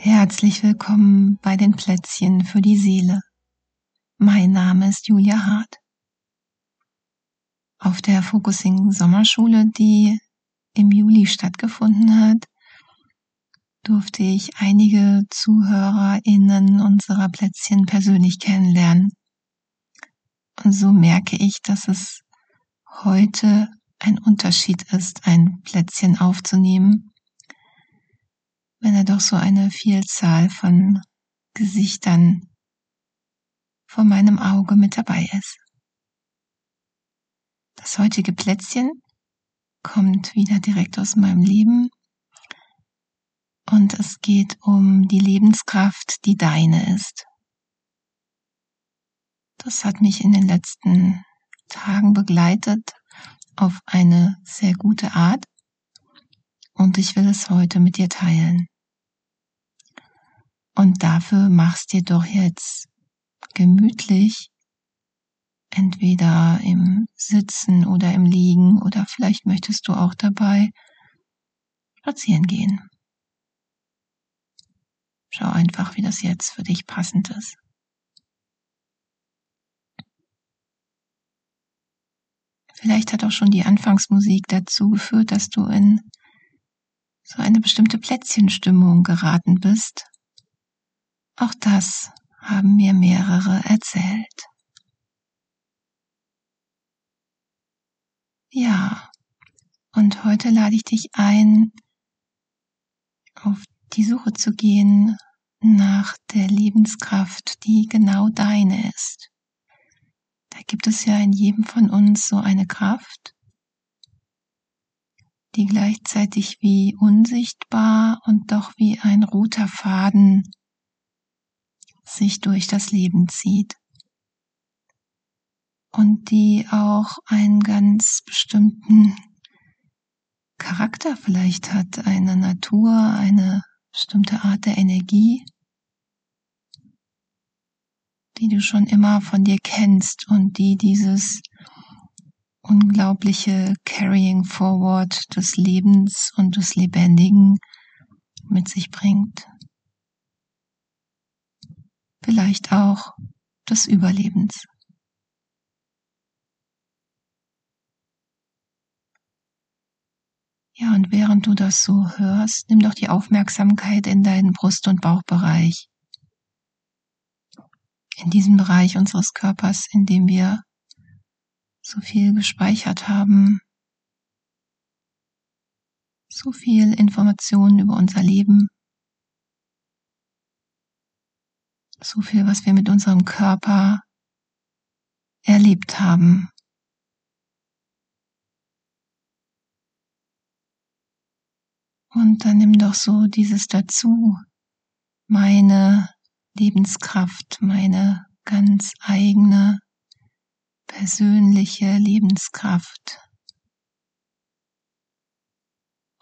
Herzlich willkommen bei den Plätzchen für die Seele. Mein Name ist Julia Hart. Auf der Focusing Sommerschule, die im Juli stattgefunden hat, durfte ich einige ZuhörerInnen unserer Plätzchen persönlich kennenlernen. Und so merke ich, dass es heute ein Unterschied ist, ein Plätzchen aufzunehmen, wenn er doch so eine Vielzahl von Gesichtern vor meinem Auge mit dabei ist. Das heutige Plätzchen kommt wieder direkt aus meinem Leben und es geht um die Lebenskraft, die deine ist. Das hat mich in den letzten Tagen begleitet auf eine sehr gute Art und ich will es heute mit dir teilen. Und dafür machst dir doch jetzt gemütlich, entweder im Sitzen oder im Liegen oder vielleicht möchtest du auch dabei spazieren gehen. Schau einfach, wie das jetzt für dich passend ist. Vielleicht hat auch schon die Anfangsmusik dazu geführt, dass du in so eine bestimmte Plätzchenstimmung geraten bist. Auch das haben mir mehrere erzählt. Ja, und heute lade ich dich ein, auf die Suche zu gehen nach der Lebenskraft, die genau deine ist. Da gibt es ja in jedem von uns so eine Kraft, die gleichzeitig wie unsichtbar und doch wie ein roter Faden sich durch das Leben zieht und die auch einen ganz bestimmten Charakter vielleicht hat, eine Natur, eine bestimmte Art der Energie, die du schon immer von dir kennst und die dieses unglaubliche Carrying Forward des Lebens und des Lebendigen mit sich bringt. Vielleicht auch des Überlebens. Ja, und während du das so hörst, nimm doch die Aufmerksamkeit in deinen Brust- und Bauchbereich. In diesem Bereich unseres Körpers, in dem wir so viel gespeichert haben, so viel Informationen über unser Leben, so viel, was wir mit unserem Körper erlebt haben. Und dann nimm doch so dieses dazu, meine Lebenskraft, meine ganz eigene persönliche Lebenskraft.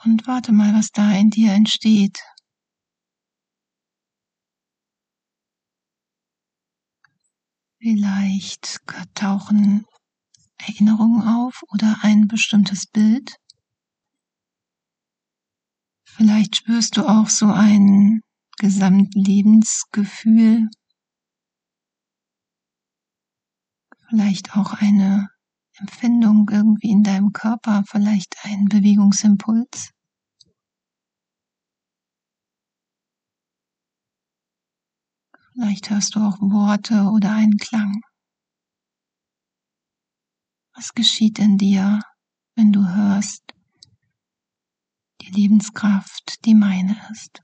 Und warte mal, was da in dir entsteht. Vielleicht tauchen Erinnerungen auf oder ein bestimmtes Bild. Vielleicht spürst du auch so ein Gesamtlebensgefühl, vielleicht auch eine Empfindung irgendwie in deinem Körper, vielleicht ein Bewegungsimpuls. Vielleicht hörst du auch Worte oder einen Klang. Was geschieht in dir, wenn du hörst, die Lebenskraft, die meine ist?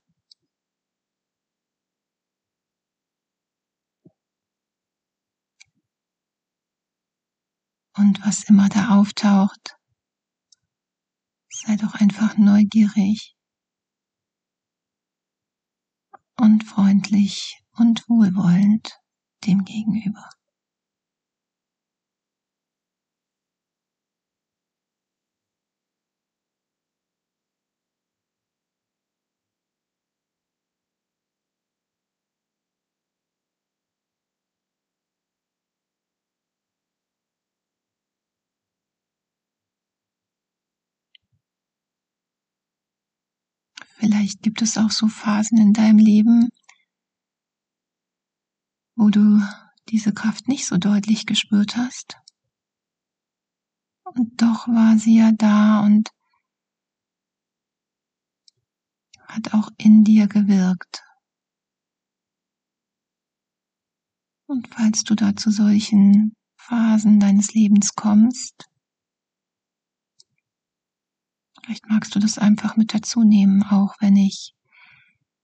Und was immer da auftaucht, sei doch einfach neugierig und freundlich und wohlwollend dem gegenüber. Vielleicht gibt es auch so Phasen in deinem Leben, wo du diese Kraft nicht so deutlich gespürt hast. Und doch war sie ja da und hat auch in dir gewirkt. Und falls du da zu solchen Phasen deines Lebens kommst, vielleicht magst du das einfach mit dazu nehmen, auch wenn ich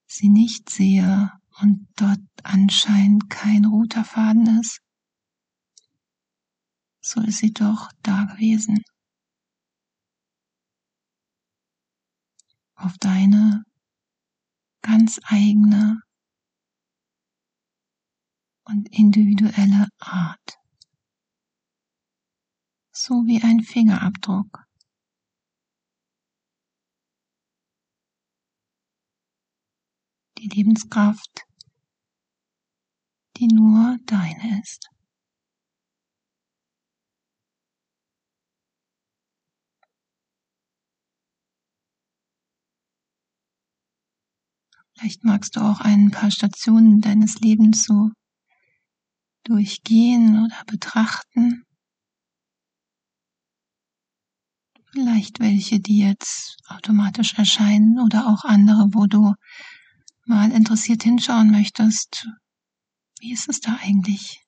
sie nicht sehe und dort anscheinend kein roter Faden ist, so ist sie doch da gewesen. Auf deine ganz eigene und individuelle Art. So wie ein Fingerabdruck. Die Lebenskraft, deine ist. Vielleicht magst du auch ein paar Stationen deines Lebens so durchgehen oder betrachten. Vielleicht welche, die jetzt automatisch erscheinen oder auch andere, wo du mal interessiert hinschauen möchtest. Wie ist es da eigentlich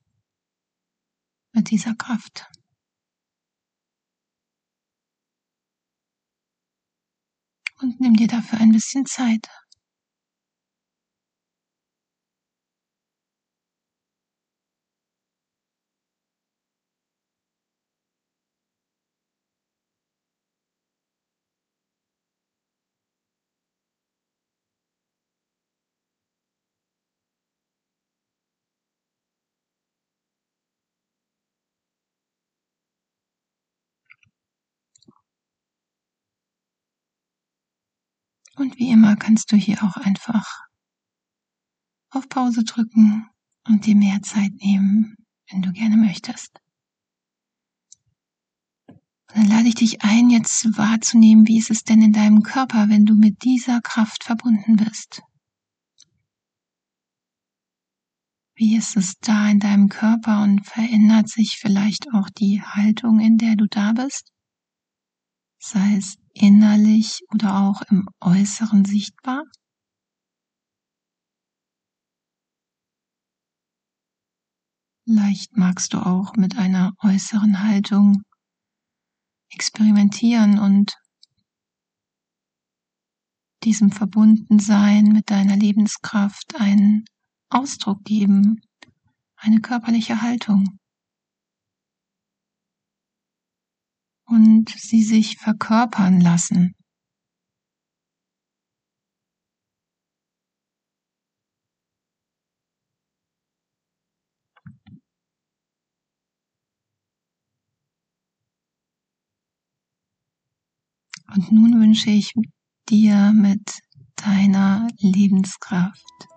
mit dieser Kraft? Und nimm dir dafür ein bisschen Zeit. Und wie immer kannst du hier auch einfach auf Pause drücken und dir mehr Zeit nehmen, wenn du gerne möchtest. Und dann lade ich dich ein, jetzt wahrzunehmen, wie ist es denn in deinem Körper, wenn du mit dieser Kraft verbunden bist. Wie ist es da in deinem Körper und verändert sich vielleicht auch die Haltung, in der du da bist? Sei es innerlich oder auch im Äußeren sichtbar? Vielleicht magst du auch mit einer äußeren Haltung experimentieren und diesem Verbundensein mit deiner Lebenskraft einen Ausdruck geben, eine körperliche Haltung. Und sie sich verkörpern lassen. Und nun wünsche ich dir mit deiner Lebenskraft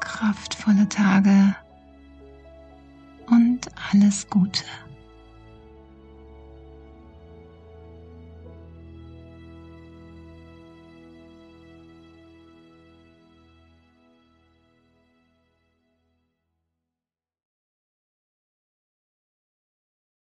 kraftvolle Tage und alles Gute.